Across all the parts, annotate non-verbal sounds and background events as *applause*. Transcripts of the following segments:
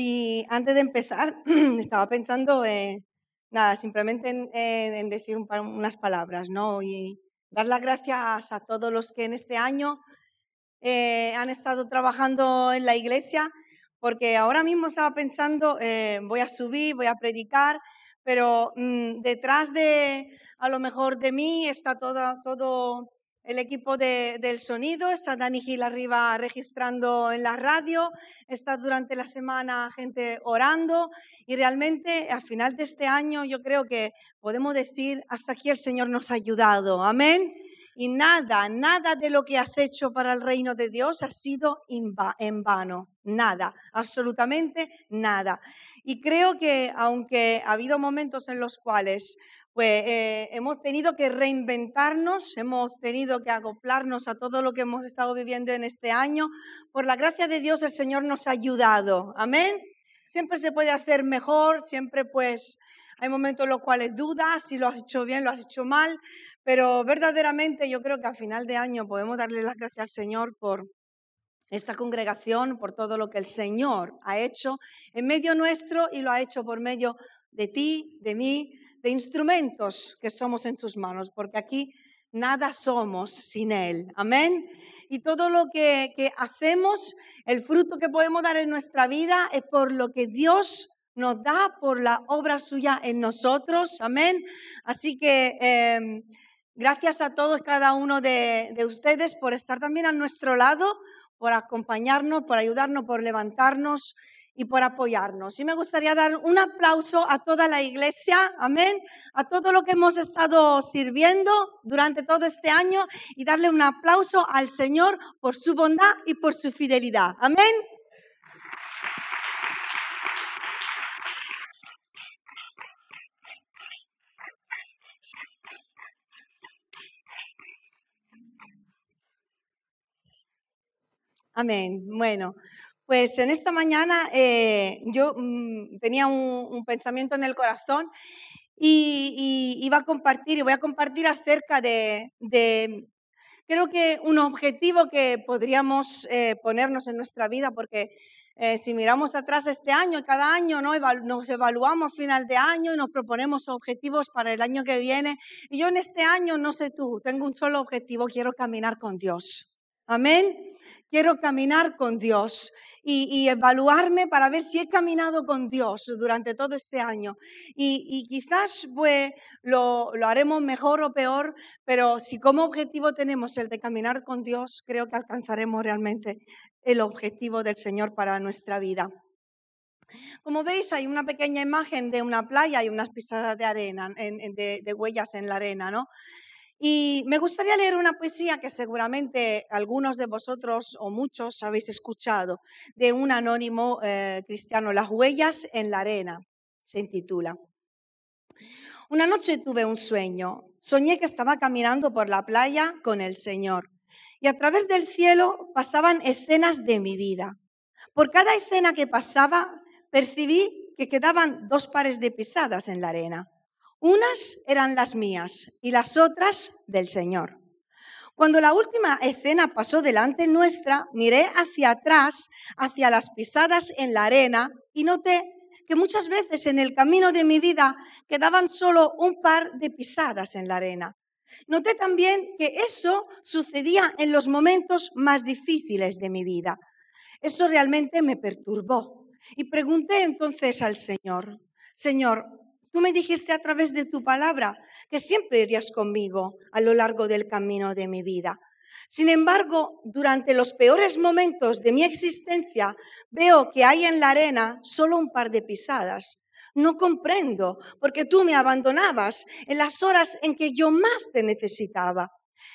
Y antes de empezar, *clears throat* estaba pensando, nada, simplemente en, decir unas palabras, ¿no? Y dar las gracias a todos los que en este año eh, han estado trabajando en la iglesia, porque ahora mismo estaba pensando, eh, voy a subir, voy a predicar, pero mm, detrás de, a lo mejor de mí, está todo, todo el equipo del sonido, está Dani Gil arriba registrando en la radio, está durante la semana gente orando y realmente al final de este año yo creo que podemos decir, hasta aquí el Señor nos ha ayudado, amén. Y nada, nada de lo que has hecho para el reino de Dios ha sido en vano, nada, absolutamente nada. Y creo que aunque ha habido momentos en los cuales pues eh, hemos tenido que reinventarnos, hemos tenido que acoplarnos a todo lo que hemos estado viviendo en este año. Por la gracia de Dios el Señor nos ha ayudado. Amén. Siempre se puede hacer mejor, siempre pues hay momentos en los cuales dudas si lo has hecho bien, lo has hecho mal, pero verdaderamente yo creo que a final de año podemos darle las gracias al Señor por esta congregación, por todo lo que el Señor ha hecho en medio nuestro y lo ha hecho por medio de ti, de mí, de instrumentos que somos en sus manos, porque aquí nada somos sin Él. Amén. Y todo lo que, hacemos, el fruto que podemos dar en nuestra vida es por lo que Dios nos da, por la obra suya en nosotros. Amén. Así que em, gracias a todos, cada uno de, de ustedes, por estar también a nuestro lado, por acompañarnos, por ayudarnos, por levantarnos y por apoyarnos. Y me gustaría dar un aplauso a toda la iglesia, amén, a todo lo que hemos estado sirviendo durante todo este año y darle un aplauso al Señor por su bondad y por su fidelidad. Amén. Amén. Bueno, pues en esta mañana eh, yo mm, tenía un, pensamiento en el corazón y, iba a compartir, y voy a compartir acerca de, creo que un objetivo que podríamos eh, ponernos en nuestra vida, porque eh, si miramos atrás este año, cada año ¿no? nos evaluamos a final de año y nos proponemos objetivos para el año que viene. Y yo en este año, no sé tú, tengo un solo objetivo, quiero caminar con Dios. Amén. Quiero caminar con Dios y, evaluarme para ver si he caminado con Dios durante todo este año. Y, quizás lo, haremos mejor o peor, pero si como objetivo tenemos el de caminar con Dios, creo que alcanzaremos realmente el objetivo del Señor para nuestra vida. Como veis, hay una pequeña imagen de una playa y unas pisadas de arena, de huellas en la arena, ¿no? Y me gustaría leer una poesía que seguramente algunos de vosotros o muchos habéis escuchado, de un anónimo eh, cristiano, Las huellas en la arena, se intitula. Una noche tuve un sueño. Soñé que estaba caminando por la playa con el Señor y a través del cielo pasaban escenas de mi vida. Por cada escena que pasaba, percibí que quedaban dos pares de pisadas en la arena. Unas eran las mías y las otras del Señor. Cuando la última escena pasó delante nuestra, miré hacia atrás, hacia las pisadas en la arena, y noté que muchas veces en el camino de mi vida quedaban solo un par de pisadas en la arena. Noté también que eso sucedía en los momentos más difíciles de mi vida. Eso realmente me perturbó. Y pregunté entonces al Señor, Señor, Tú me dijiste a través de tu palabra que siempre irías conmigo a lo largo del camino de mi vida. Sin embargo, durante los peores momentos de mi existencia, veo que hay en la arena solo un par de pisadas. No comprendo, porque tú me abandonabas en las horas en que yo más te necesitaba.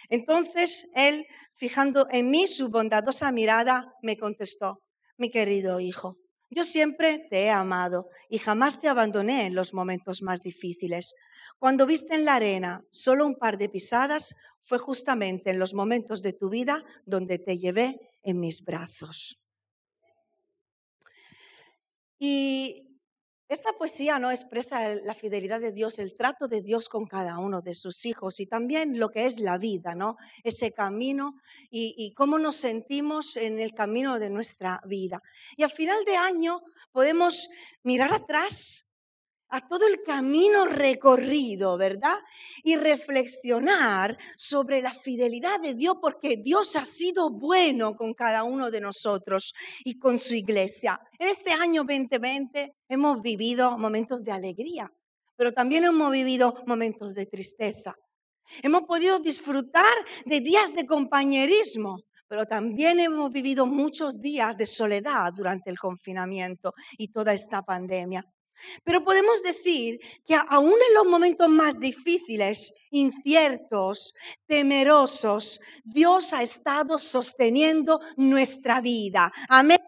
Entonces él, fijando en mí su bondadosa mirada, me contestó, mi querido hijo, yo siempre te he amado y jamás te abandoné en los momentos más difíciles. Cuando viste en la arena solo un par de pisadas, fue justamente en los momentos de tu vida donde te llevé en mis brazos. Y Esta poesía no expresa la fidelidad de Dios, el trato de Dios con cada uno de sus hijos y también lo que es la vida, ¿no? Ese camino y, cómo nos sentimos en el camino de nuestra vida. Y al final de año podemos mirar atrás a todo el camino recorrido, ¿verdad? Y reflexionar sobre la fidelidad de Dios, porque Dios ha sido bueno con cada uno de nosotros y con su iglesia. En este año 2020 hemos vivido momentos de alegría, pero también hemos vivido momentos de tristeza. Hemos podido disfrutar de días de compañerismo, pero también hemos vivido muchos días de soledad durante el confinamiento y toda esta pandemia. Pero podemos decir que aún en los momentos más difíciles, inciertos, temerosos, Dios ha estado sosteniendo nuestra vida. Amén.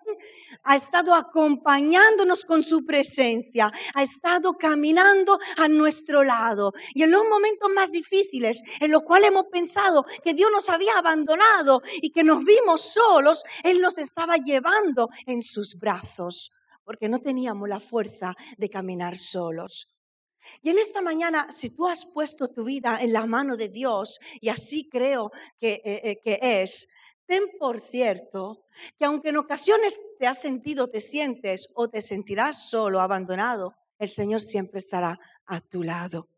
Ha estado acompañándonos con su presencia, ha estado caminando a nuestro lado. Y en los momentos más difíciles, en los cuales hemos pensado que Dios nos había abandonado y que nos vimos solos, Él nos estaba llevando en sus brazos porque no teníamos la fuerza de caminar solos. Y en esta mañana, si tú has puesto tu vida en la mano de Dios, y así creo que, eh, eh, que es, ten por cierto que aunque en ocasiones te has sentido, te sientes o te sentirás solo, abandonado, el Señor siempre estará a tu lado.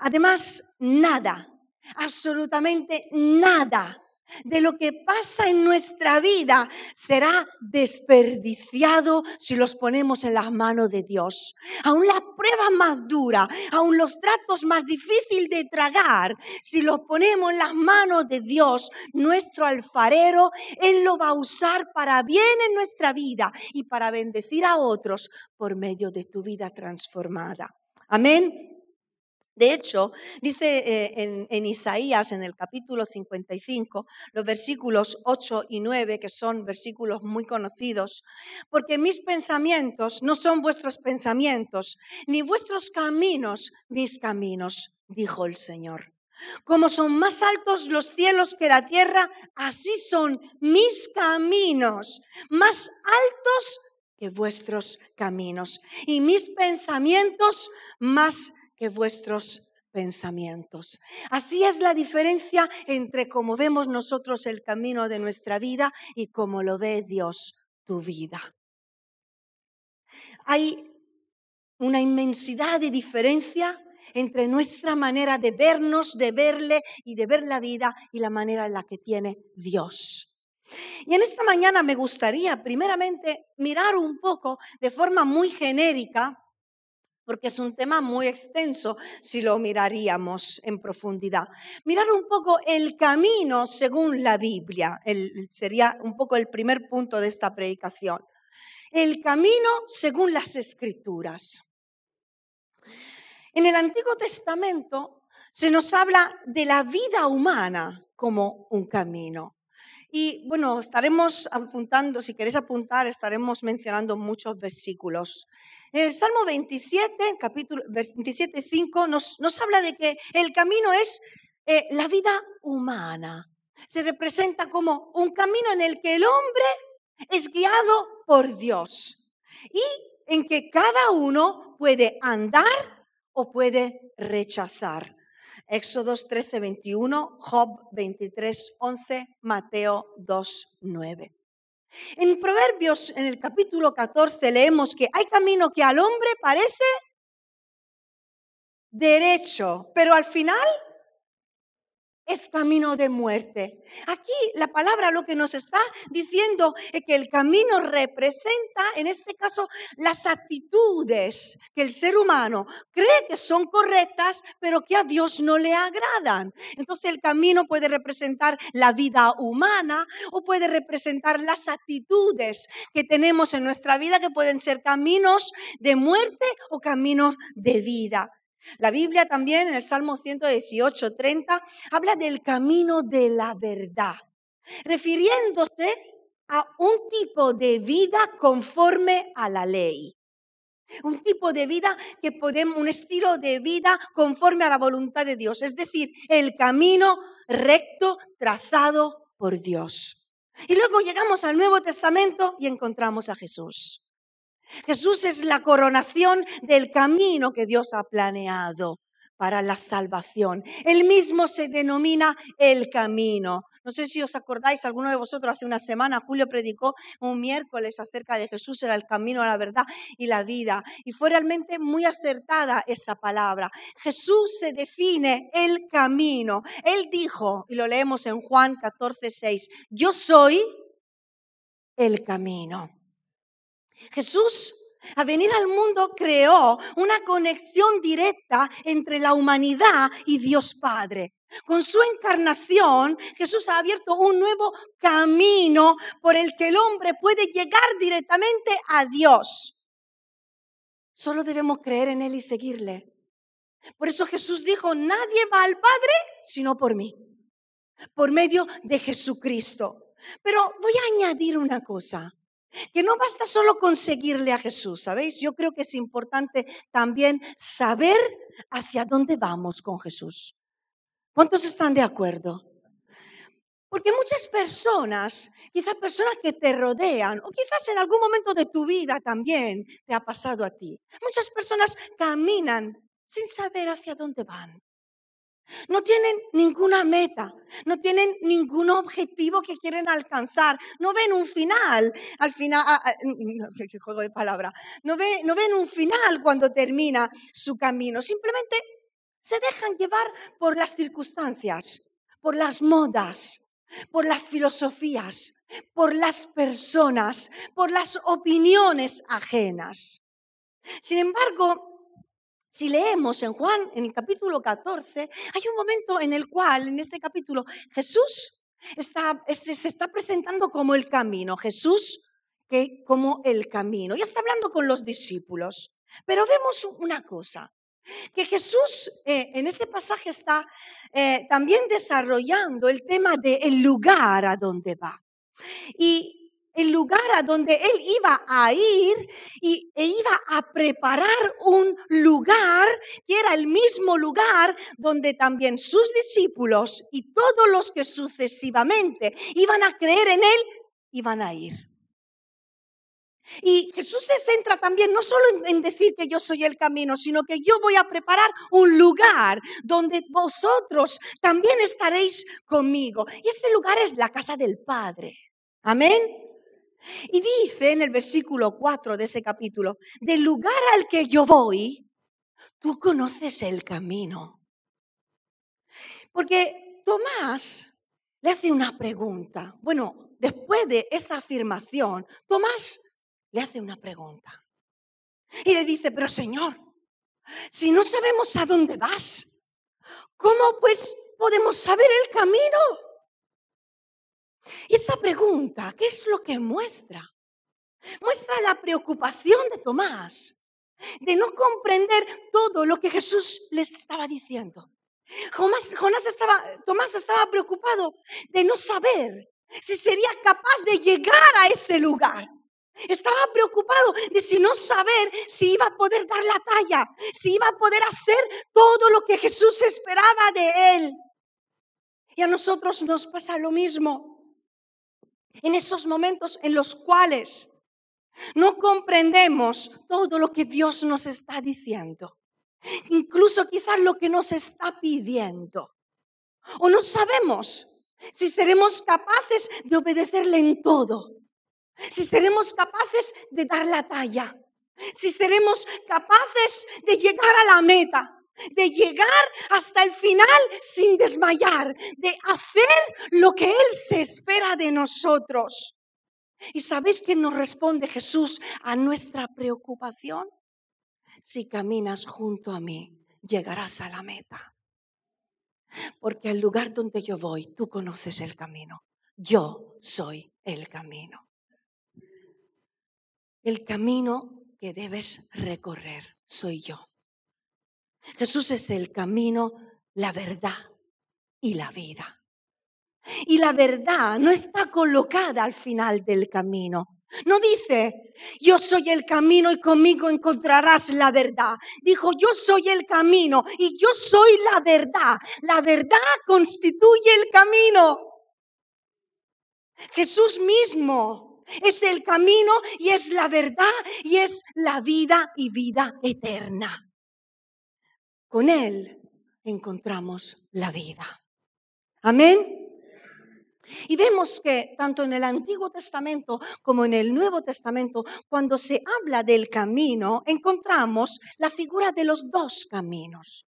Además, nada, absolutamente nada de lo que pasa en nuestra vida será desperdiciado si los ponemos en las manos de Dios. Aún la prueba más dura, aún los tratos más difíciles de tragar, si los ponemos en las manos de Dios, nuestro alfarero, Él lo va a usar para bien en nuestra vida y para bendecir a otros por medio de tu vida transformada. Amén. De hecho, dice eh, en, Isaías, en el capítulo 55, los versículos 8 y 9, que son versículos muy conocidos, porque mis pensamientos no son vuestros pensamientos, ni vuestros caminos mis caminos, dijo el Señor. Como son más altos los cielos que la tierra, así son mis caminos, más altos que vuestros caminos, y mis pensamientos más que vuestros pensamientos. Así es la diferencia entre cómo vemos nosotros el camino de nuestra vida y cómo lo ve Dios tu vida. Hay una inmensidad de diferencia entre nuestra manera de vernos, de verle y de ver la vida y la manera en la que tiene Dios. Y en esta mañana me gustaría primeramente mirar un poco de forma muy genérica porque es un tema muy extenso si lo miraríamos en profundidad. Mirar un poco el camino según la Biblia, sería un poco el primer punto de esta predicación. El camino según las escrituras. En el Antiguo Testamento se nos habla de la vida humana como un camino. Y bueno, estaremos apuntando, si queréis apuntar, estaremos mencionando muchos versículos. En el Salmo 27, capítulo 27, 5, nos, nos habla de que el camino es eh, la vida humana. Se representa como un camino en el que el hombre es guiado por Dios y en que cada uno puede andar o puede rechazar. Éxodos 13, 21, Job 23, 11, Mateo 2, 9. En Proverbios, en el capítulo 14, leemos que hay camino que al hombre parece derecho, pero al final es camino de muerte. Aquí la palabra lo que nos está diciendo es que el camino representa, en este caso, las actitudes que el ser humano cree que son correctas, pero que a Dios no le agradan. Entonces el camino puede representar la vida humana o puede representar las actitudes que tenemos en nuestra vida, que pueden ser caminos de muerte o caminos de vida. La Biblia también en el Salmo 118, 30 habla del camino de la verdad, refiriéndose a un tipo de vida conforme a la ley. Un tipo de vida que podemos, un estilo de vida conforme a la voluntad de Dios, es decir, el camino recto trazado por Dios. Y luego llegamos al Nuevo Testamento y encontramos a Jesús. Jesús es la coronación del camino que Dios ha planeado para la salvación. Él mismo se denomina el camino. No sé si os acordáis, alguno de vosotros hace una semana, Julio predicó un miércoles acerca de Jesús, era el camino, la verdad y la vida. Y fue realmente muy acertada esa palabra. Jesús se define el camino. Él dijo, y lo leemos en Juan 14, 6, yo soy el camino. Jesús a venir al mundo creó una conexión directa entre la humanidad y Dios Padre. Con su encarnación, Jesús ha abierto un nuevo camino por el que el hombre puede llegar directamente a Dios. Solo debemos creer en Él y seguirle. Por eso Jesús dijo, nadie va al Padre sino por mí, por medio de Jesucristo. Pero voy a añadir una cosa. Que no basta solo conseguirle a Jesús, ¿sabéis? Yo creo que es importante también saber hacia dónde vamos con Jesús. ¿Cuántos están de acuerdo? Porque muchas personas, quizás personas que te rodean, o quizás en algún momento de tu vida también te ha pasado a ti, muchas personas caminan sin saber hacia dónde van. No tienen ninguna meta, no tienen ningún objetivo que quieren alcanzar, no ven un final, al final, ah, *laughs* qué juego de palabra, no, no ven un final cuando termina su camino, simplemente se dejan llevar por las circunstancias, por las modas, por las filosofías, por las personas, por las opiniones ajenas. Sin embargo, si leemos en Juan, en el capítulo 14, hay un momento en el cual, en este capítulo, Jesús se está presentando como el camino. Jesús que como el camino. Y está hablando con los discípulos. Pero vemos una cosa, que Jesús eh, en ese pasaje está eh, también desarrollando el tema del lugar a donde va. Y el lugar a donde él iba a ir y, e iba a preparar un lugar que era el mismo lugar donde también sus discípulos y todos los que sucesivamente iban a creer en él iban a ir. Y Jesús se centra también no solo en, decir que yo soy el camino, sino que yo voy a preparar un lugar donde vosotros también estaréis conmigo. Y ese lugar es la casa del Padre. Amén. Y dice en el versículo 4 de ese capítulo, del lugar al que yo voy, tú conoces el camino. Porque Tomás le hace una pregunta. Bueno, después de esa afirmación, Tomás le hace una pregunta. Y le dice, pero Señor, si no sabemos a dónde vas, ¿cómo pues podemos saber el camino? Y esa pregunta, ¿qué es lo que muestra? Muestra la preocupación de Tomás de no comprender todo lo que Jesús les estaba diciendo. Tomás estaba preocupado de no saber si sería capaz de llegar a ese lugar. Estaba preocupado de si no saber si iba a poder dar la talla, si iba a poder hacer todo lo que Jesús esperaba de él. Y a nosotros nos pasa lo mismo en esos momentos en los cuales no comprendemos todo lo que Dios nos está diciendo, incluso quizás lo que nos está pidiendo. O no sabemos si seremos capaces de obedecerle en todo, si seremos capaces de dar la talla, si seremos capaces de llegar a la meta de llegar hasta el final sin desmayar, de hacer lo que Él se espera de nosotros. ¿Y sabéis que nos responde Jesús a nuestra preocupación? Si caminas junto a mí, llegarás a la meta. Porque al lugar donde yo voy, tú conoces el camino. Yo soy el camino. El camino que debes recorrer soy yo. Jesús es el camino, la verdad y la vida. Y la verdad no está colocada al final del camino. No dice, yo soy el camino y conmigo encontrarás la verdad. Dijo, yo soy el camino y yo soy la verdad. La verdad constituye el camino. Jesús mismo Es el camino y es la verdad y es la vida y vida eterna. Con Él encontramos la vida. Amén. Y vemos que tanto en el Antiguo Testamento como en el Nuevo Testamento, cuando se habla del camino, encontramos la figura de los dos caminos.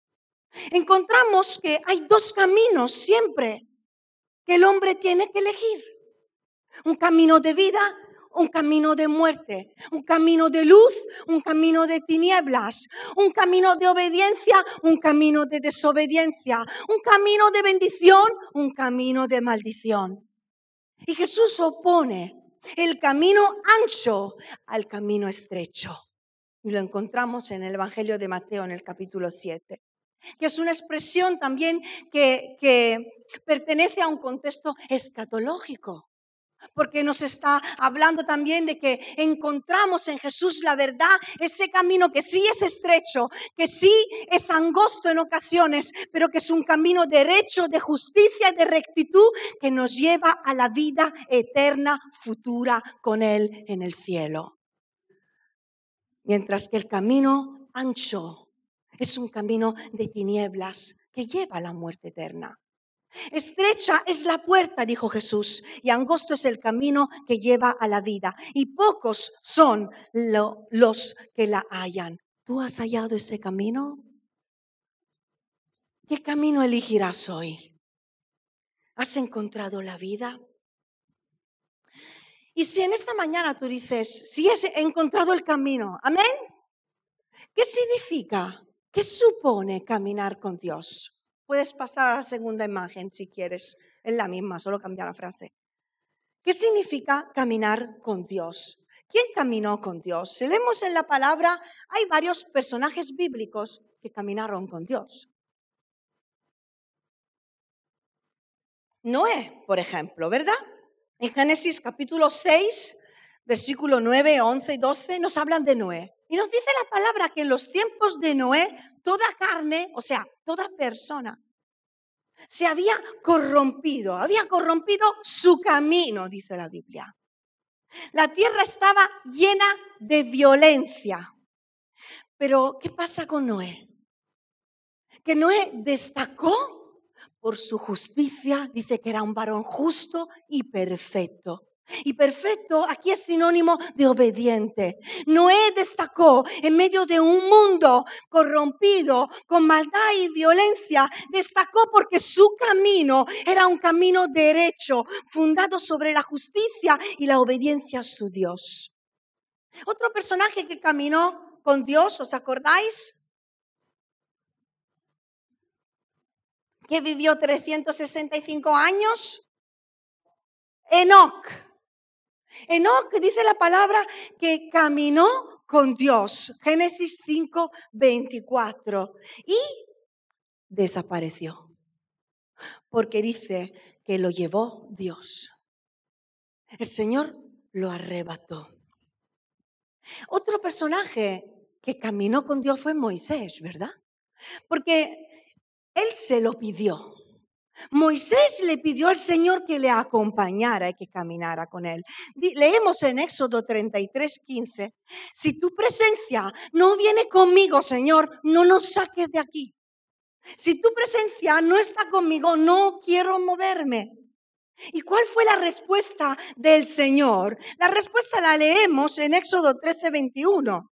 Encontramos que hay dos caminos siempre que el hombre tiene que elegir. Un camino de vida un camino de muerte, un camino de luz, un camino de tinieblas, un camino de obediencia, un camino de desobediencia, un camino de bendición, un camino de maldición. Y Jesús opone el camino ancho al camino estrecho. Y lo encontramos en el Evangelio de Mateo en el capítulo 7, que es una expresión también que, que pertenece a un contexto escatológico porque nos está hablando también de que encontramos en Jesús la verdad, ese camino que sí es estrecho, que sí es angosto en ocasiones, pero que es un camino derecho, de justicia y de rectitud que nos lleva a la vida eterna futura con Él en el cielo. Mientras que el camino ancho es un camino de tinieblas que lleva a la muerte eterna. Estrecha es la puerta, dijo Jesús, y angosto es el camino que lleva a la vida, y pocos son los que la hallan. ¿Tú has hallado ese camino? ¿Qué camino elegirás hoy? ¿Has encontrado la vida? Y si en esta mañana tú dices, si he encontrado el camino, amén, ¿qué significa? ¿Qué supone caminar con Dios? Puedes pasar a la segunda imagen si quieres. Es la misma, solo cambia la frase. ¿Qué significa caminar con Dios? ¿Quién caminó con Dios? Si leemos en la palabra, hay varios personajes bíblicos que caminaron con Dios. Noé, por ejemplo, ¿verdad? En Génesis capítulo 6, versículo 9, 11 y 12 nos hablan de Noé. Y nos dice la palabra que en los tiempos de Noé, toda carne, o sea, toda persona, se había corrompido, había corrompido su camino, dice la Biblia. La tierra estaba llena de violencia. Pero, ¿qué pasa con Noé? Que Noé destacó por su justicia, dice que era un varón justo y perfecto. Y perfecto aquí es sinónimo de obediente. Noé destacó en medio de un mundo corrompido, con maldad y violencia, destacó porque su camino era un camino derecho, fundado sobre la justicia y la obediencia a su Dios. Otro personaje que caminó con Dios, ¿os acordáis? Que vivió 365 años. Enoch Enoch dice la palabra que caminó con Dios. Génesis 5, 24. Y desapareció. Porque dice que lo llevó Dios. El Señor lo arrebató. Otro personaje que caminó con Dios fue Moisés, ¿verdad? Porque él se lo pidió. Moisés le pidió al Señor que le acompañara y que caminara con él. Leemos en Éxodo 33, 15, si tu presencia no viene conmigo, Señor, no nos saques de aquí. Si tu presencia no está conmigo, no quiero moverme. ¿Y cuál fue la respuesta del Señor? La respuesta la leemos en Éxodo 13, 21.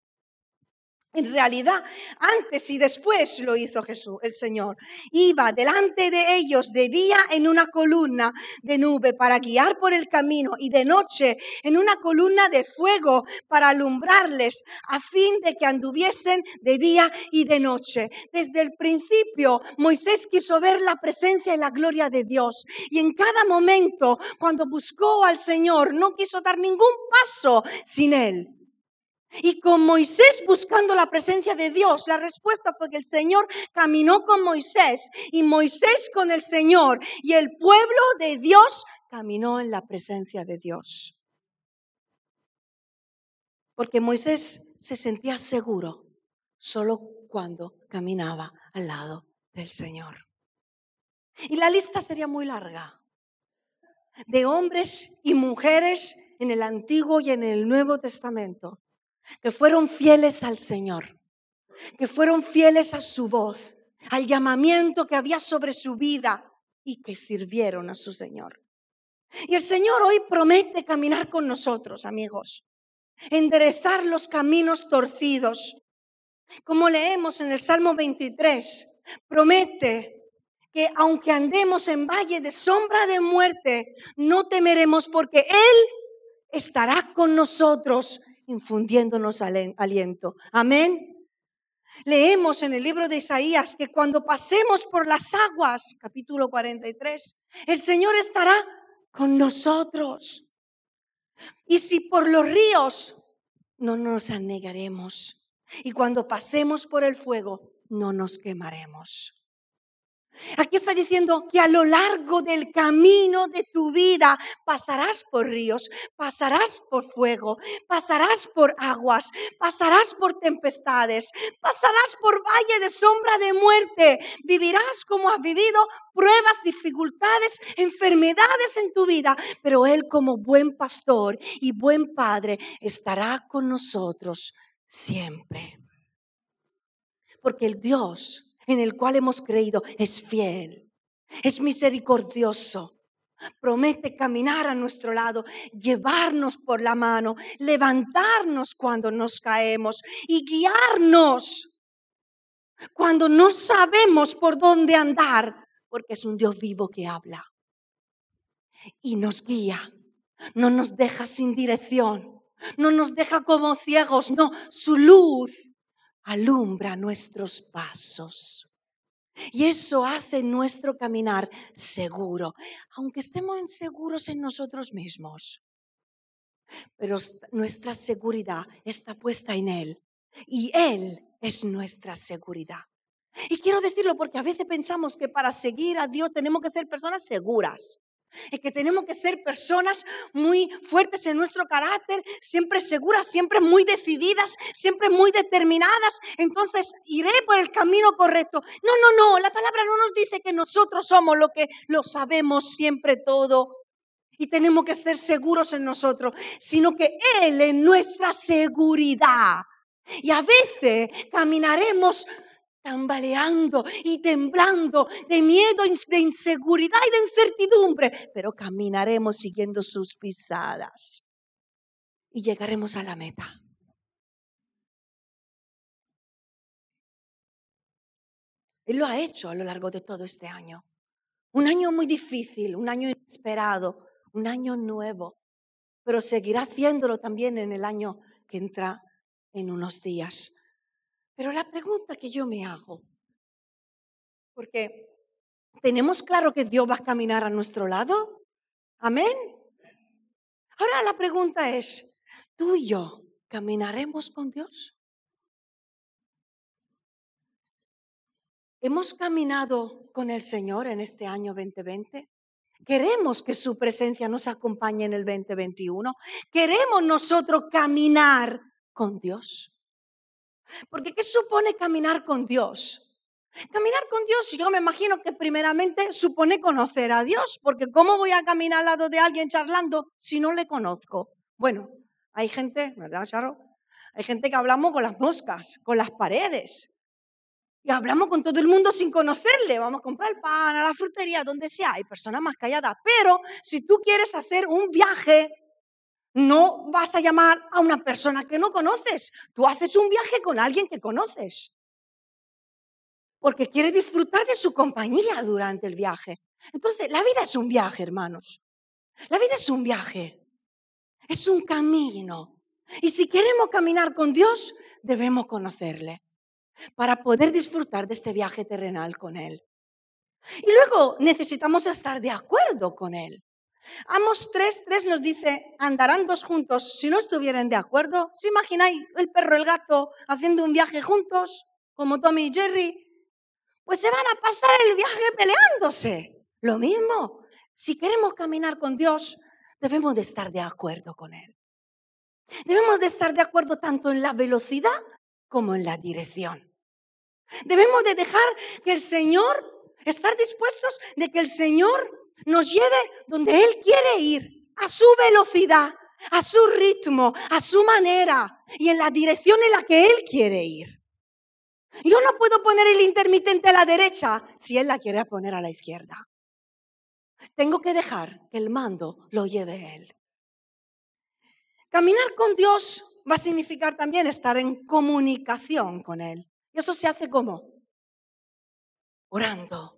En realidad, antes y después lo hizo Jesús, el Señor. Iba delante de ellos de día en una columna de nube para guiar por el camino y de noche en una columna de fuego para alumbrarles a fin de que anduviesen de día y de noche. Desde el principio Moisés quiso ver la presencia y la gloria de Dios y en cada momento cuando buscó al Señor no quiso dar ningún paso sin él. Y con Moisés buscando la presencia de Dios, la respuesta fue que el Señor caminó con Moisés y Moisés con el Señor y el pueblo de Dios caminó en la presencia de Dios. Porque Moisés se sentía seguro solo cuando caminaba al lado del Señor. Y la lista sería muy larga de hombres y mujeres en el Antiguo y en el Nuevo Testamento que fueron fieles al Señor, que fueron fieles a su voz, al llamamiento que había sobre su vida y que sirvieron a su Señor. Y el Señor hoy promete caminar con nosotros, amigos, enderezar los caminos torcidos. Como leemos en el Salmo 23, promete que aunque andemos en valle de sombra de muerte, no temeremos porque Él estará con nosotros infundiéndonos aliento. Amén. Leemos en el libro de Isaías que cuando pasemos por las aguas, capítulo 43, el Señor estará con nosotros. Y si por los ríos, no nos anegaremos. Y cuando pasemos por el fuego, no nos quemaremos. Aquí está diciendo que a lo largo del camino de tu vida pasarás por ríos, pasarás por fuego, pasarás por aguas, pasarás por tempestades, pasarás por valle de sombra de muerte, vivirás como has vivido pruebas, dificultades, enfermedades en tu vida, pero Él como buen pastor y buen padre estará con nosotros siempre. Porque el Dios en el cual hemos creído es fiel, es misericordioso. Promete caminar a nuestro lado, llevarnos por la mano, levantarnos cuando nos caemos y guiarnos cuando no sabemos por dónde andar, porque es un Dios vivo que habla y nos guía, no nos deja sin dirección, no nos deja como ciegos, no, su luz alumbra nuestros pasos. Y eso hace nuestro caminar seguro, aunque estemos inseguros en nosotros mismos. Pero nuestra seguridad está puesta en Él y Él es nuestra seguridad. Y quiero decirlo porque a veces pensamos que para seguir a Dios tenemos que ser personas seguras. Es que tenemos que ser personas muy fuertes en nuestro carácter, siempre seguras, siempre muy decididas, siempre muy determinadas. Entonces iré por el camino correcto. No, no, no, la palabra no nos dice que nosotros somos lo que lo sabemos siempre todo y tenemos que ser seguros en nosotros, sino que Él es nuestra seguridad. Y a veces caminaremos tambaleando y temblando de miedo, de inseguridad y de incertidumbre, pero caminaremos siguiendo sus pisadas y llegaremos a la meta. Él lo ha hecho a lo largo de todo este año. Un año muy difícil, un año inesperado, un año nuevo, pero seguirá haciéndolo también en el año que entra en unos días. Pero la pregunta que yo me hago, porque tenemos claro que Dios va a caminar a nuestro lado, amén. Ahora la pregunta es, ¿tú y yo caminaremos con Dios? ¿Hemos caminado con el Señor en este año 2020? ¿Queremos que su presencia nos acompañe en el 2021? ¿Queremos nosotros caminar con Dios? Porque ¿qué supone caminar con Dios? Caminar con Dios, yo me imagino que primeramente supone conocer a Dios, porque ¿cómo voy a caminar al lado de alguien charlando si no le conozco? Bueno, hay gente, ¿verdad, Charo? Hay gente que hablamos con las moscas, con las paredes. Y hablamos con todo el mundo sin conocerle. Vamos a comprar el pan a la frutería, donde sea. Hay personas más calladas. Pero si tú quieres hacer un viaje no vas a llamar a una persona que no conoces. Tú haces un viaje con alguien que conoces. Porque quieres disfrutar de su compañía durante el viaje. Entonces, la vida es un viaje, hermanos. La vida es un viaje. Es un camino. Y si queremos caminar con Dios, debemos conocerle para poder disfrutar de este viaje terrenal con Él. Y luego necesitamos estar de acuerdo con Él. Amos 3, 3 nos dice, andarán dos juntos si no estuvieran de acuerdo. ¿Se imagináis el perro el gato haciendo un viaje juntos, como Tommy y Jerry? Pues se van a pasar el viaje peleándose. Lo mismo, si queremos caminar con Dios, debemos de estar de acuerdo con Él. Debemos de estar de acuerdo tanto en la velocidad como en la dirección. Debemos de dejar que el Señor, estar dispuestos de que el Señor nos lleve donde Él quiere ir, a su velocidad, a su ritmo, a su manera y en la dirección en la que Él quiere ir. Yo no puedo poner el intermitente a la derecha si Él la quiere poner a la izquierda. Tengo que dejar que el mando lo lleve Él. Caminar con Dios va a significar también estar en comunicación con Él. Y eso se hace como orando.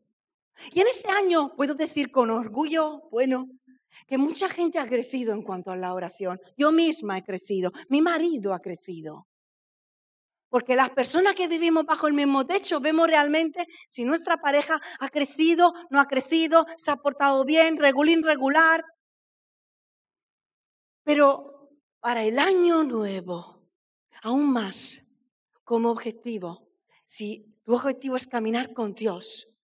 Y en este año puedo decir con orgullo, bueno, que mucha gente ha crecido en cuanto a la oración. Yo misma he crecido, mi marido ha crecido. Porque las personas que vivimos bajo el mismo techo vemos realmente si nuestra pareja ha crecido, no ha crecido, se ha portado bien, regulín, regular. Pero para el año nuevo, aún más, como objetivo, si tu objetivo es caminar con Dios,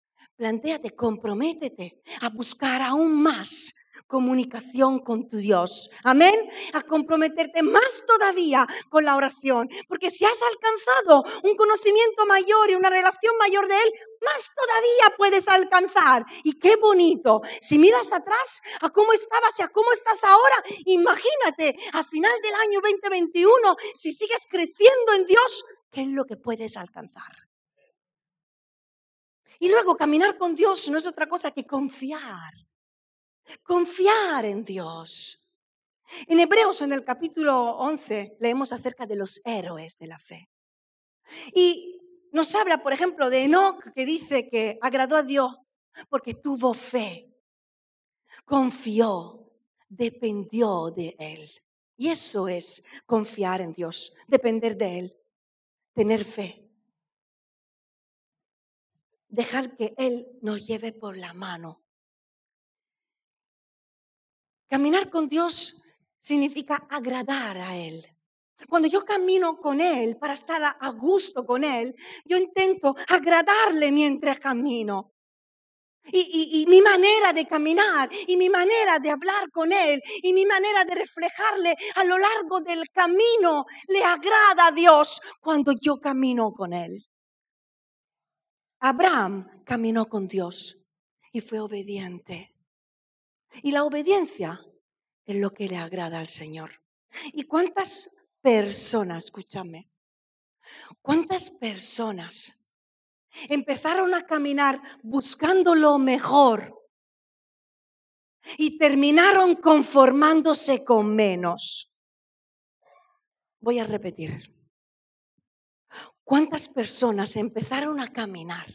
plantéate, comprométete a buscar aún más comunicación con tu Dios. Amén. A comprometerte más todavía con la oración. Porque si has alcanzado un conocimiento mayor y una relación mayor de Él, más todavía puedes alcanzar. Y qué bonito. Si miras atrás a cómo estabas y a cómo estás ahora, imagínate a final del año 2021, si sigues creciendo en Dios, ¿qué es lo que puedes alcanzar? Y luego caminar con Dios no es otra cosa que confiar Confiar en Dios. En Hebreos, en el capítulo 11, leemos acerca de los héroes de la fe. Y nos habla, por ejemplo, de Enoch, que dice que agradó a Dios porque tuvo fe, confió, dependió de Él. Y eso es confiar en Dios, depender de Él, tener fe. Dejar que Él nos lleve por la mano Caminar con Dios significa agradar a Él. Cuando yo camino con Él para estar a gusto con Él, yo intento agradarle mientras camino. Y, mi manera de caminar y mi manera de hablar con Él y mi manera de reflejarle a lo largo del camino le agrada a Dios cuando yo camino con Él. Abraham caminó con Dios y fue obediente. Y la obediencia es lo que le agrada al Señor. ¿Y cuántas personas, escúchame, cuántas personas empezaron a caminar buscando lo mejor y terminaron conformándose con menos? Voy a repetir. ¿Cuántas personas empezaron a caminar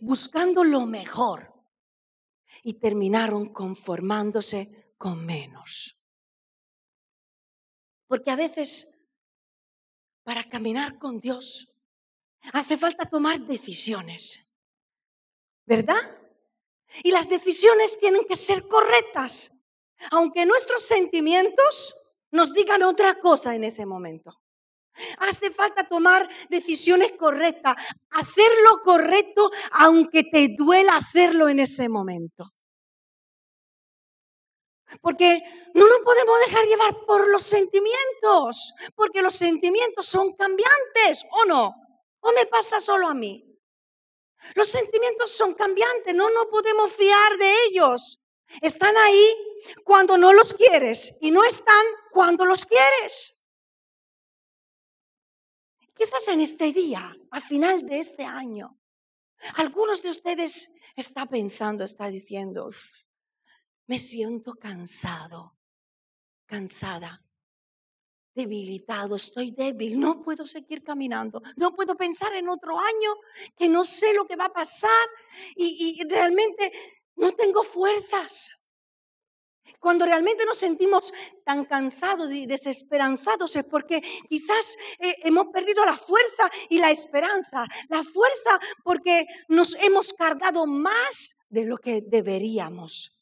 buscando lo mejor y terminaron conformándose con menos. Porque a veces para caminar con Dios hace falta tomar decisiones, ¿verdad? Y las decisiones tienen que ser correctas, aunque nuestros sentimientos nos digan otra cosa en ese momento. Hace falta tomar decisiones correctas, hacer lo correcto aunque te duela hacerlo en ese momento. Porque no nos podemos dejar llevar por los sentimientos, porque los sentimientos son cambiantes, ¿o no? ¿O me pasa solo a mí? Los sentimientos son cambiantes, no nos podemos fiar de ellos. Están ahí cuando no los quieres y no están cuando los quieres. Quizás en este día, a final de este año, algunos de ustedes está pensando, está diciendo, me siento cansado, cansada, debilitado, estoy débil, no puedo seguir caminando, no puedo pensar en otro año que no sé lo que va a pasar y, realmente no tengo fuerzas. Cuando realmente nos sentimos tan cansados y desesperanzados es porque quizás eh, hemos perdido la fuerza y la esperanza. La fuerza porque nos hemos cargado más de lo que deberíamos.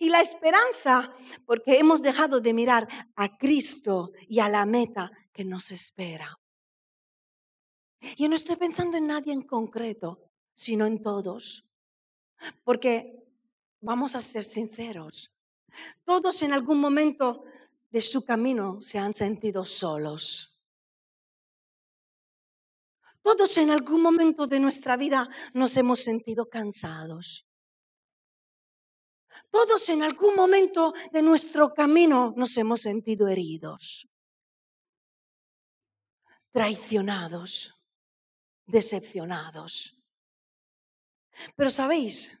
Y la esperanza, porque hemos dejado de mirar a Cristo y a la meta que nos espera. Yo no estoy pensando en nadie en concreto, sino en todos. Porque vamos a ser sinceros, todos en algún momento de su camino se han sentido solos. Todos en algún momento de nuestra vida nos hemos sentido cansados. Todos en algún momento de nuestro camino nos hemos sentido heridos, traicionados, decepcionados. Pero sabéis,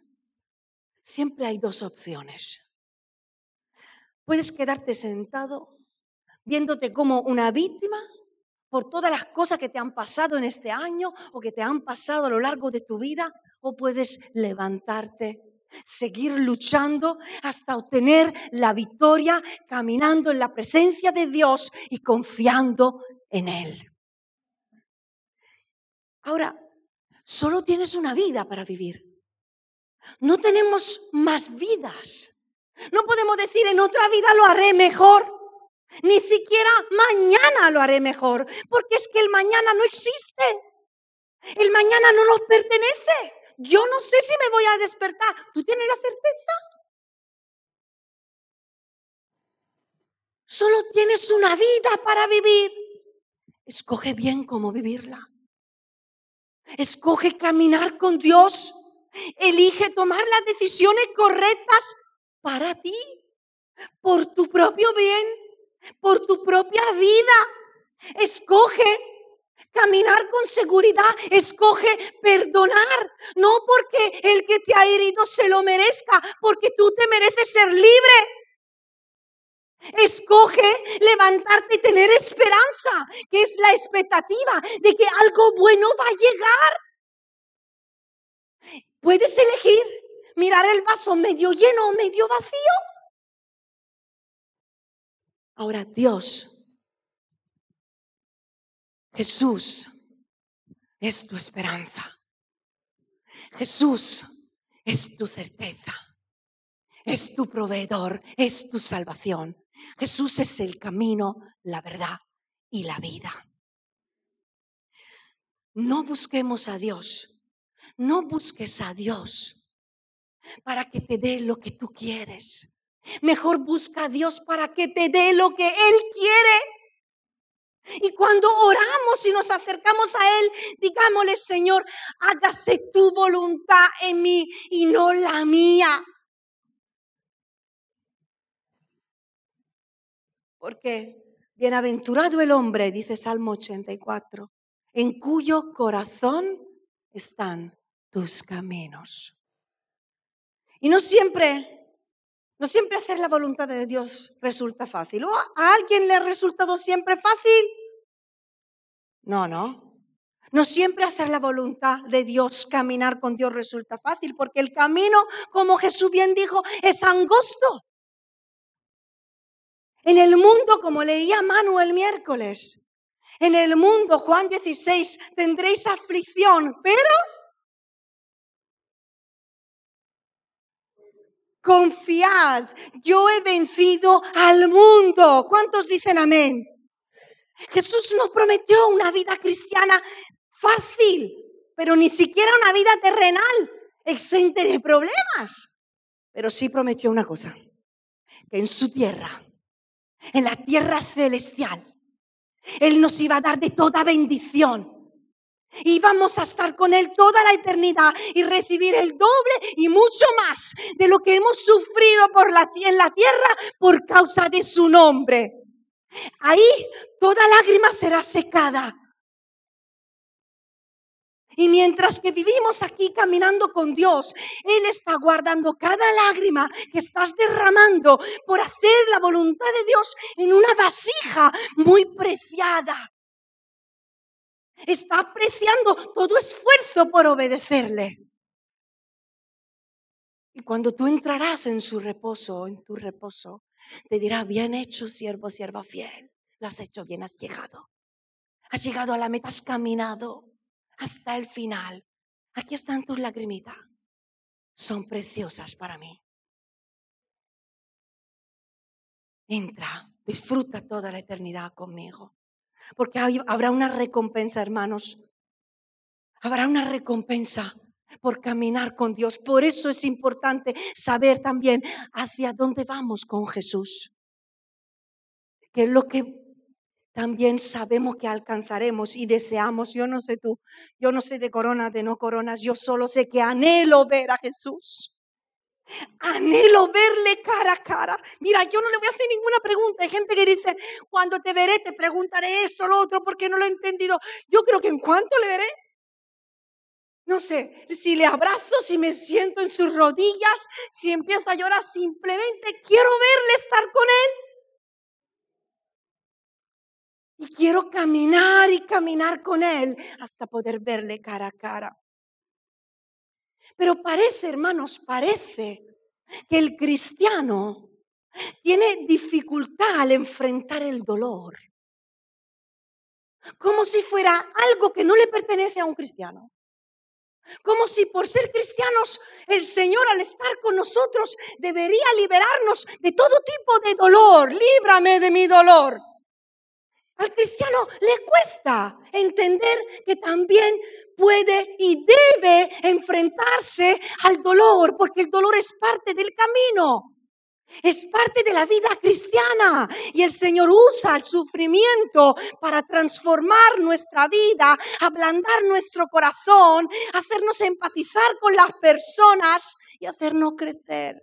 siempre hay dos opciones. Puedes quedarte sentado viéndote como una víctima por todas las cosas que te han pasado en este año o que te han pasado a lo largo de tu vida, o puedes levantarte, seguir luchando hasta obtener la victoria, caminando en la presencia de Dios y confiando en Él. Ahora, solo tienes una vida para vivir. No tenemos más vidas. No podemos decir en otra vida lo haré mejor. Ni siquiera mañana lo haré mejor, porque es que el mañana no existe. El mañana no nos pertenece. Yo no sé si me voy a despertar. ¿Tú tienes la certeza? Solo tienes una vida para vivir. Escoge bien cómo vivirla. Escoge caminar con Dios. Elige tomar las decisiones correctas para ti, por tu propio bien, por tu propia vida. Escoge caminar con seguridad, escoge perdonar, no porque el que te ha herido se lo merezca, porque tú te mereces ser libre. Escoge levantarte y tener esperanza, que es la expectativa de que algo bueno va a llegar. Puedes elegir mirar el vaso medio lleno o medio vacío. Ahora Dios, Jesús es tu esperanza. Jesús es tu certeza. Es tu proveedor, es tu salvación. Jesús es el camino, la verdad y la vida. No busquemos a Dios, no busques a Dios para que te dé lo que tú quieres. Mejor busca a Dios para que te dé lo que Él quiere. Y cuando oramos y nos acercamos a Él, digámosle, Señor, hágase tu voluntad en mí y no la mía. Porque bienaventurado el hombre, dice Salmo 84, en cuyo corazón están tus caminos. Y no siempre, no siempre hacer la voluntad de Dios resulta fácil. ¿O a alguien le ha resultado siempre fácil? No, no. No siempre hacer la voluntad de Dios, caminar con Dios resulta fácil, porque el camino, como Jesús bien dijo, es angosto. En el mundo, como leía Manuel miércoles, en el mundo, Juan 16, tendréis aflicción, pero confiad, yo he vencido al mundo. ¿Cuántos dicen amén? Jesús nos prometió una vida cristiana fácil, pero ni siquiera una vida terrenal, exente de problemas. Pero sí prometió una cosa, que en su tierra en la tierra celestial. Él nos iba a dar de toda bendición. Íbamos a estar con Él toda la eternidad y recibir el doble y mucho más de lo que hemos sufrido por en la tierra por causa de su nombre. Ahí toda lágrima será secada y mientras que vivimos aquí caminando con Dios, Él está guardando cada lágrima que estás derramando por hacer la voluntad de Dios en una vasija muy preciada. Está apreciando todo esfuerzo por obedecerle. Y cuando tú entrarás en su reposo, en tu reposo, te dirá, bien hecho, siervo, sierva fiel. Lo has hecho bien, has llegado. Has llegado a la meta, has caminado hasta el final. Aquí están tus lagrimitas. Son preciosas para mí. Entra, disfruta toda la eternidad conmigo. Porque habrá una recompensa, hermanos. Habrá una recompensa por caminar con Dios. Por eso es importante saber también hacia dónde vamos con Jesús. Que lo que también sabemos que alcanzaremos y deseamos. Yo no sé tú, yo no sé de coronas, de no coronas, yo solo sé que anhelo ver a Jesús. Anhelo verle cara a cara. Mira, yo no le voy a hacer ninguna pregunta. Hay gente que dice, cuando te veré te preguntaré esto, lo otro, porque no lo he entendido. Yo creo que en cuanto le veré, no sé, si le abrazo, si me siento en sus rodillas, si empiezo a llorar, simplemente quiero verle estar con él. Y quiero caminar y caminar con él hasta poder verle cara a cara. Pero parece, hermanos, parece que el cristiano tiene dificultad al enfrentar el dolor. Como si fuera algo que no le pertenece a un cristiano. Como si por ser cristianos el Señor al estar con nosotros debería liberarnos de todo tipo de dolor. Líbrame de mi dolor. Al cristiano le cuesta entender que también puede y debe enfrentarse al dolor, porque el dolor es parte del camino. Es parte de la vida cristiana y el Señor usa el sufrimiento para transformar nuestra vida, ablandar nuestro corazón, hacernos empatizar con las personas y hacernos crecer.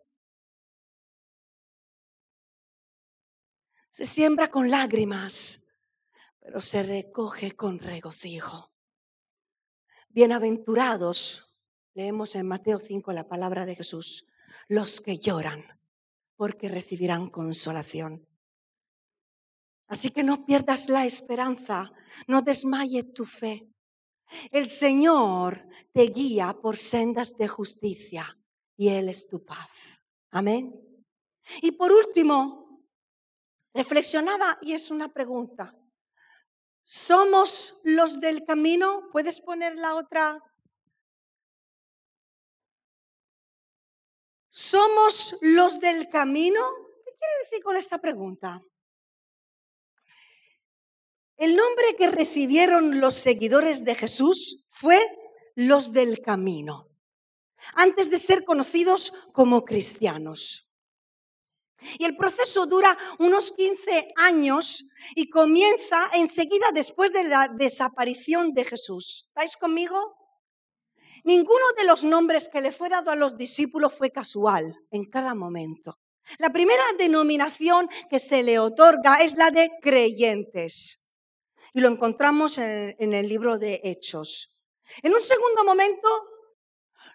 Se siembra con lágrimas, pero se recoge con regocijo. Bienaventurados, leemos en Mateo 5 la palabra de Jesús, los que lloran, porque recibirán consolación. Así que no pierdas la esperanza, no desmaye tu fe. El Señor te guía por sendas de justicia y Él es tu paz. Amén. Y por último, reflexionaba y es una pregunta. ¿Somos los del camino? ¿Puedes poner la otra? ¿Somos los del camino? ¿Qué quiere decir con esta pregunta? El nombre que recibieron los seguidores de Jesús fue los del camino, antes de ser conocidos como cristianos. Y el proceso dura unos 15 años y comienza enseguida después de la desaparición de Jesús. ¿Estáis conmigo? Ninguno de los nombres que le fue dado a los discípulos fue casual en cada momento. La primera denominación que se le otorga es la de creyentes. Y lo encontramos en, el libro de Hechos. En un segundo momento,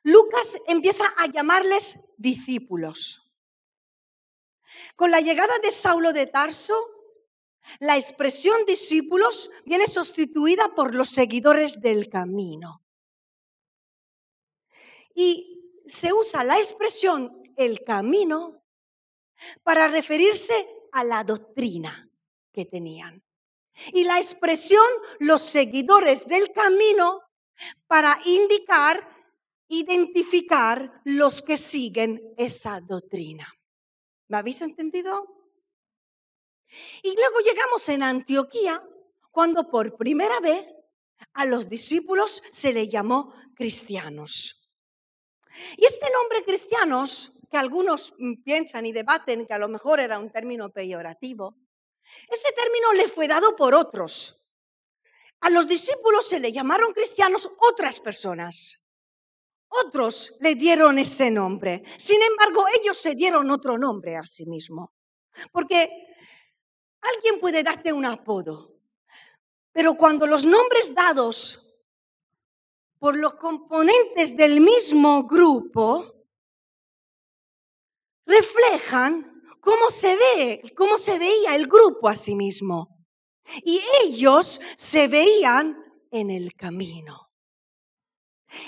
Lucas empieza a llamarles discípulos. Con la llegada de Saulo de Tarso, la expresión discípulos viene sustituida por los seguidores del camino. Y se usa la expresión el camino para referirse a la doctrina que tenían. Y la expresión los seguidores del camino para indicar, identificar los que siguen esa doctrina. ¿Me habéis entendido? Y luego llegamos en Antioquía, cuando por primera vez a los discípulos se le llamó cristianos. Y este nombre cristianos, que algunos piensan y debaten que a lo mejor era un término peyorativo, ese término le fue dado por otros. A los discípulos se le llamaron cristianos otras personas. Otros le dieron ese nombre. Sin embargo, ellos se dieron otro nombre a sí mismo. Porque alguien puede darte un apodo, pero cuando los nombres dados por los componentes del mismo grupo reflejan cómo se ve, cómo se veía el grupo a sí mismo. Y ellos se veían en el camino.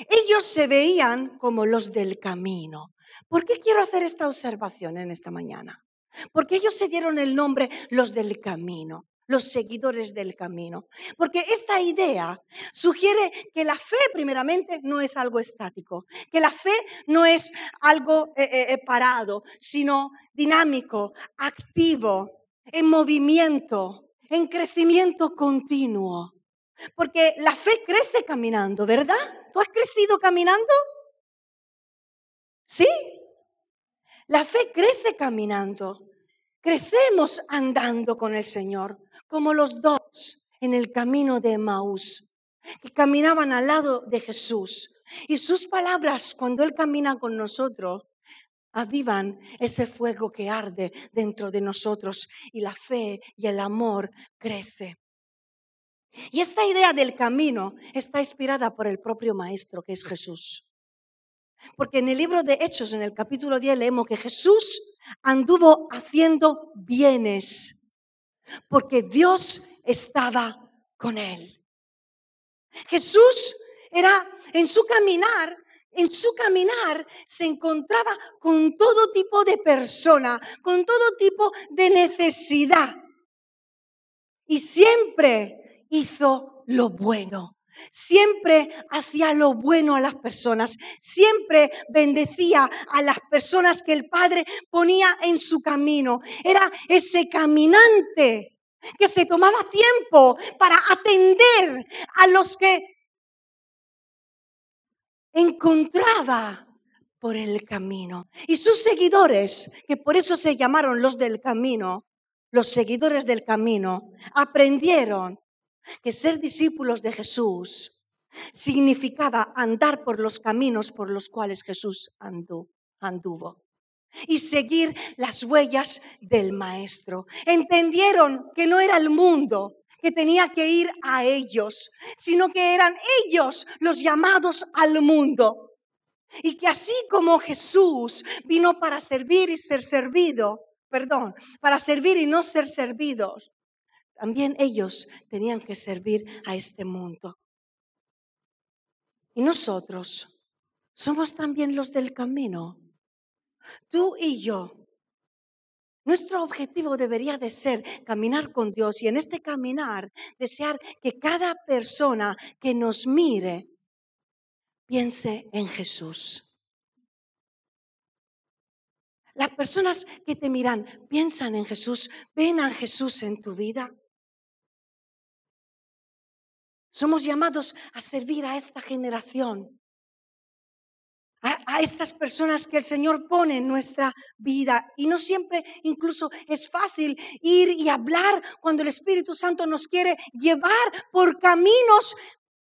Ellos se veían como los del camino. ¿Por qué quiero hacer esta observación en esta mañana? Porque ellos se dieron el nombre los del camino, los seguidores del camino. Porque esta idea sugiere que la fe primeramente no es algo estático, que la fe no es algo eh, eh, eh, parado, sino dinámico, activo, en movimiento, en crecimiento continuo. Porque la fe crece caminando, ¿verdad? ¿Tú has crecido caminando? ¿Sí? La fe crece caminando. Crecemos andando con el Señor, como los dos en el camino de Maús, que caminaban al lado de Jesús. Y sus palabras, cuando Él camina con nosotros, avivan ese fuego que arde dentro de nosotros y la fe y el amor crece. Y esta idea del camino está inspirada por el propio Maestro, que es Jesús. Porque en el libro de Hechos, en el capítulo 10, leemos que Jesús anduvo haciendo bienes, porque Dios estaba con él. Jesús era en su caminar, en su caminar se encontraba con todo tipo de persona, con todo tipo de necesidad. Y siempre hizo lo bueno. Siempre hacía lo bueno a las personas, siempre bendecía a las personas que el Padre ponía en su camino. Era ese caminante que se tomaba tiempo para atender a los que encontraba por el camino. Y sus seguidores, que por eso se llamaron los del camino, los seguidores del camino, aprendieron que ser discípulos de Jesús significaba andar por los caminos por los cuales Jesús anduvo y seguir las huellas del Maestro. Entendieron que no era el mundo que tenía que ir a ellos, sino que eran ellos los llamados al mundo. Y que así como Jesús vino para servir y ser servido, perdón, para servir y no ser servidos, también ellos tenían que servir a este mundo. Y nosotros somos también los del camino. Tú y yo. Nuestro objetivo debería de ser caminar con Dios y en este caminar desear que cada persona que nos mire piense en Jesús. Las personas que te miran piensan en Jesús, ven a Jesús en tu vida. Somos llamados a servir a esta generación a, estas personas que el Señor pone en nuestra vida. Y no siempre incluso es fácil ir y hablar cuando el Espíritu Santo nos quiere llevar por caminos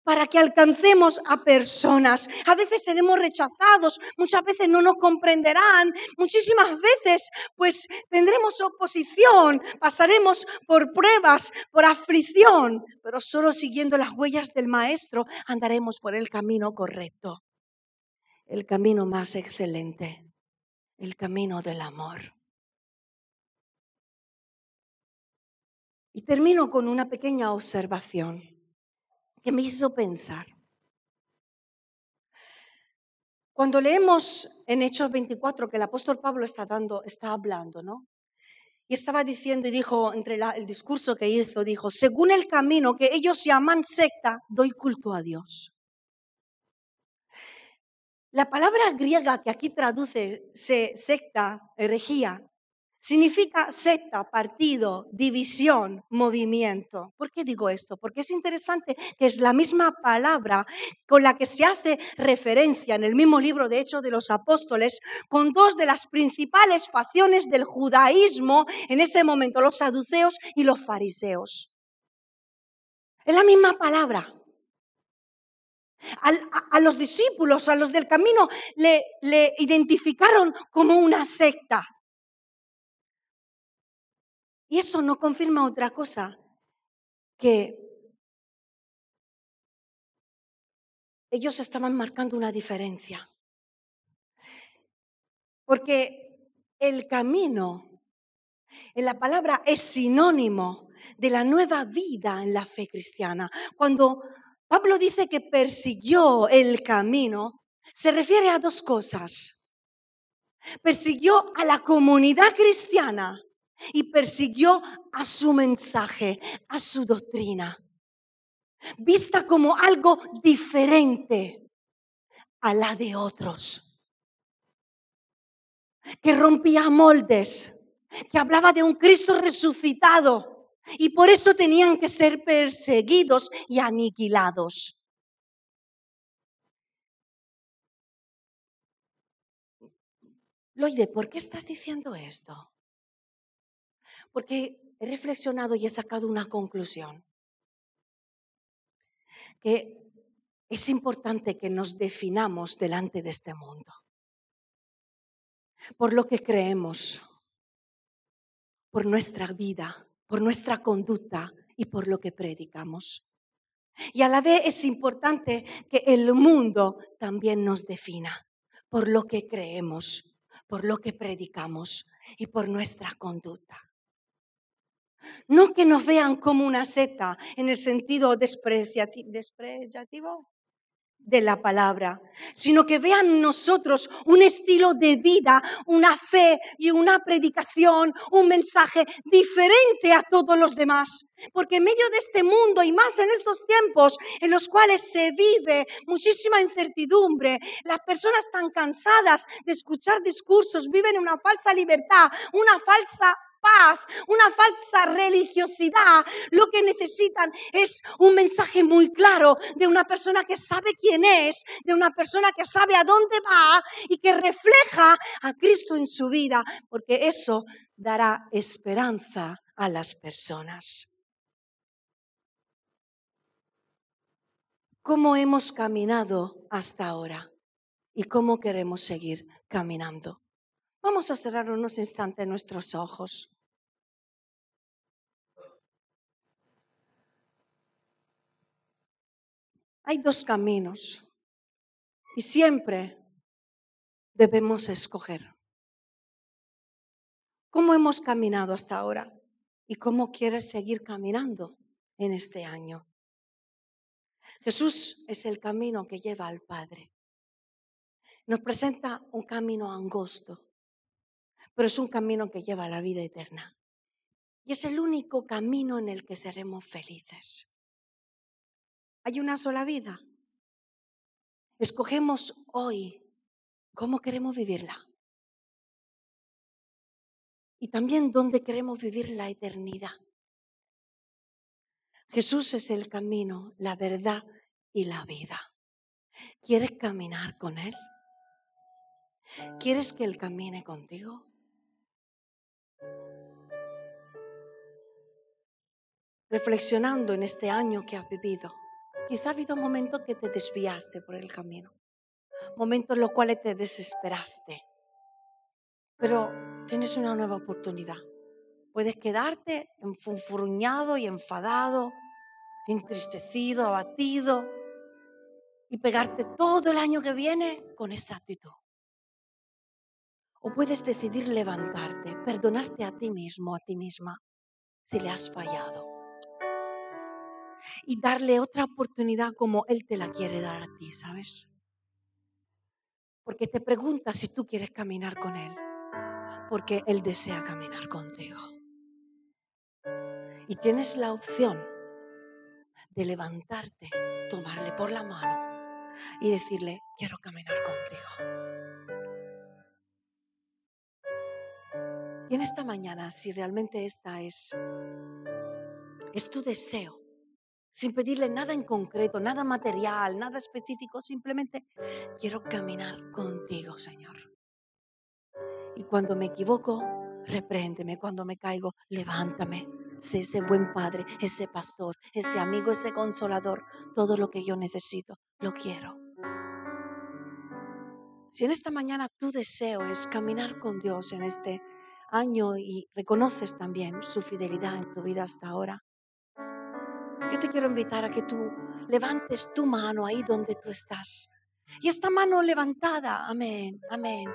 para que alcancemos a personas. A veces seremos rechazados, muchas veces no nos comprenderán, muchísimas veces pues tendremos oposición, pasaremos por pruebas, por aflicción, pero solo siguiendo las huellas del Maestro andaremos por el camino correcto el camino más excelente, el camino del amor. Y termino con una pequeña observación que me hizo pensar. Cuando leemos en Hechos 24 que el apóstol Pablo está dando, está hablando, ¿no? Y estaba diciendo y dijo, entre el discurso que hizo, dijo, según el camino que ellos llaman secta, doy culto a Dios. La palabra griega que aquí traduce secta, herejía, significa secta, partido, división, movimiento. ¿Por qué digo esto? Porque es interesante que es la misma palabra con la que se hace referencia en el mismo libro de Hechos de los Apóstoles con dos de las principales facciones del judaísmo en ese momento, los saduceos y los fariseos. Es la misma palabra a, los discípulos, a los del camino, le, le identificaron como una secta. Y eso no confirma otra cosa, que ellos estaban marcando una diferencia. Porque el camino, en la palabra, es sinónimo de la nueva vida en la fe cristiana. Cuando Pablo dice que persiguió el camino, se refiere a dos cosas. Persiguió a la comunidad cristiana y persiguió a su mensaje, a su doctrina, vista como algo diferente a la de otros, que rompía moldes, que hablaba de un Cristo resucitado y por eso tenían que ser perseguidos y aniquilados. Loide, ¿por qué estás diciendo esto? Porque he reflexionado y he sacado una conclusión. Que es importante que nos definamos delante de este mundo. por lo que creemos, por nuestra vida, por nuestra conducta y por lo que predicamos. Y a la vez es importante que el mundo también nos defina por lo que creemos, por lo que predicamos y por nuestra conducta. No que nos vean como una seta en el sentido despreciativo, de la palabra, sino que vean nosotros un estilo de vida, una fe y una predicación, un mensaje diferente a todos los demás. Porque en medio de este mundo y más en estos tiempos en los cuales se vive muchísima incertidumbre, las personas están cansadas de escuchar discursos, viven una falsa libertad, una falsa paz, una falsa religiosidad. Lo que necesitan es un mensaje muy claro de una persona que sabe quién es, de una persona que sabe a dónde va y que refleja a Cristo en su vida, porque eso dará esperanza a las personas. ¿Cómo hemos caminado hasta ahora? ¿Y cómo queremos seguir caminando? Vamos a cerrar unos instantes nuestros ojos. Hay dos caminos y siempre debemos escoger. ¿Cómo hemos caminado hasta ahora? ¿Y cómo quieres seguir caminando en este año? Jesús es el camino que lleva al Padre. Nos presenta un camino angosto, pero es un camino que lleva a la vida eterna. Y es el único camino en el que seremos felices. Hay una sola vida. Escogemos hoy cómo queremos vivirla. Y también dónde queremos vivir la eternidad. Jesús es el camino, la verdad y la vida. ¿Quieres caminar con Él? ¿Quieres que Él camine contigo? Reflexionando en este año que has vivido. Quizá ha habido momentos que te desviaste por el camino, momentos en los cuales te desesperaste, pero tienes una nueva oportunidad. Puedes quedarte enfurruñado y enfadado, entristecido, abatido y pegarte todo el año que viene con esa actitud. O puedes decidir levantarte, perdonarte a ti mismo, a ti misma, si le has fallado y darle otra oportunidad como Él te la quiere dar a ti, ¿sabes? Porque te pregunta si tú quieres caminar con Él, porque Él desea caminar contigo. Y tienes la opción de levantarte, tomarle por la mano y decirle, quiero caminar contigo. Y en esta mañana, si realmente esta es, es tu deseo, sin pedirle nada en concreto, nada material, nada específico, simplemente quiero caminar contigo, Señor. Y cuando me equivoco, repréndeme, cuando me caigo, levántame. Sé ese buen padre, ese pastor, ese amigo, ese consolador, todo lo que yo necesito, lo quiero. Si en esta mañana tu deseo es caminar con Dios en este año y reconoces también su fidelidad en tu vida hasta ahora, yo te quiero invitar a que tú levantes tu mano ahí donde tú estás. Y esta mano levantada, amén, amén.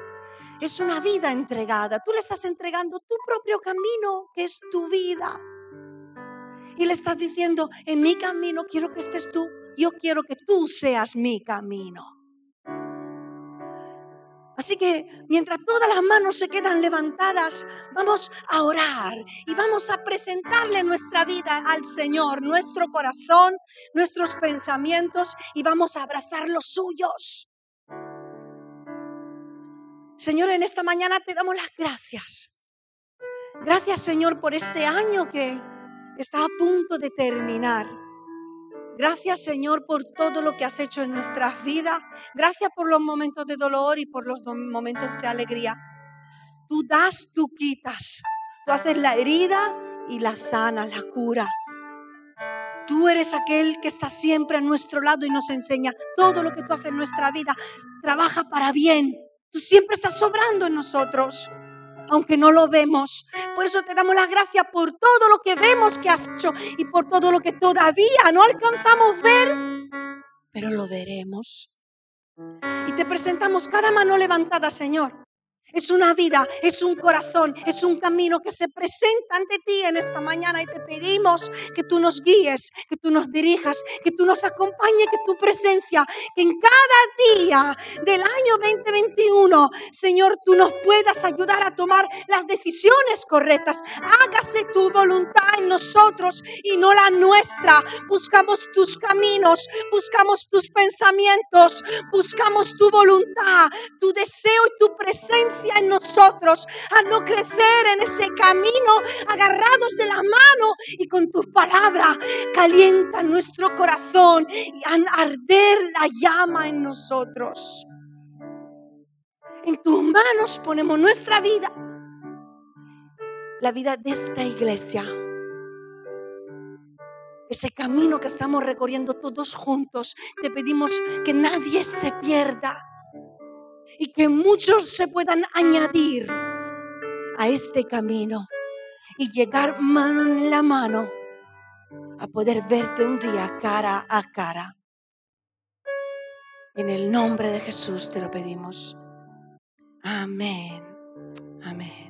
Es una vida entregada. Tú le estás entregando tu propio camino, que es tu vida. Y le estás diciendo, en mi camino quiero que estés tú. Yo quiero que tú seas mi camino. Así que mientras todas las manos se quedan levantadas, vamos a orar y vamos a presentarle nuestra vida al Señor, nuestro corazón, nuestros pensamientos y vamos a abrazar los suyos. Señor, en esta mañana te damos las gracias. Gracias, Señor, por este año que está a punto de terminar. Gracias Señor por todo lo que has hecho en nuestras vidas. Gracias por los momentos de dolor y por los momentos de alegría. Tú das, tú quitas. Tú haces la herida y la sana, la cura. Tú eres aquel que está siempre a nuestro lado y nos enseña todo lo que tú haces en nuestra vida. Trabaja para bien. Tú siempre estás sobrando en nosotros, aunque no lo vemos. Por eso te damos las gracias por todo lo que vemos que has hecho y por todo lo que todavía no alcanzamos ver, pero lo veremos. Y te presentamos cada mano levantada, Señor. Es una vida, es un corazón, es un camino que se presenta ante ti en esta mañana y te pedimos que tú nos guíes, que tú nos dirijas, que tú nos acompañes, que tu presencia, que en cada día del año 2021, Señor, tú nos puedas ayudar a tomar las decisiones correctas. Hágase tu voluntad en nosotros y no la nuestra. Buscamos tus caminos, buscamos tus pensamientos, buscamos tu voluntad, tu deseo y tu presencia en nosotros, a no crecer en ese camino agarrados de la mano y con tu palabra calienta nuestro corazón y arder la llama en nosotros. En tus manos ponemos nuestra vida, la vida de esta iglesia. Ese camino que estamos recorriendo todos juntos, te pedimos que nadie se pierda y que muchos se puedan añadir a este camino y llegar mano en la mano a poder verte un día cara a cara. En el nombre de Jesús te lo pedimos. Amén. Amén.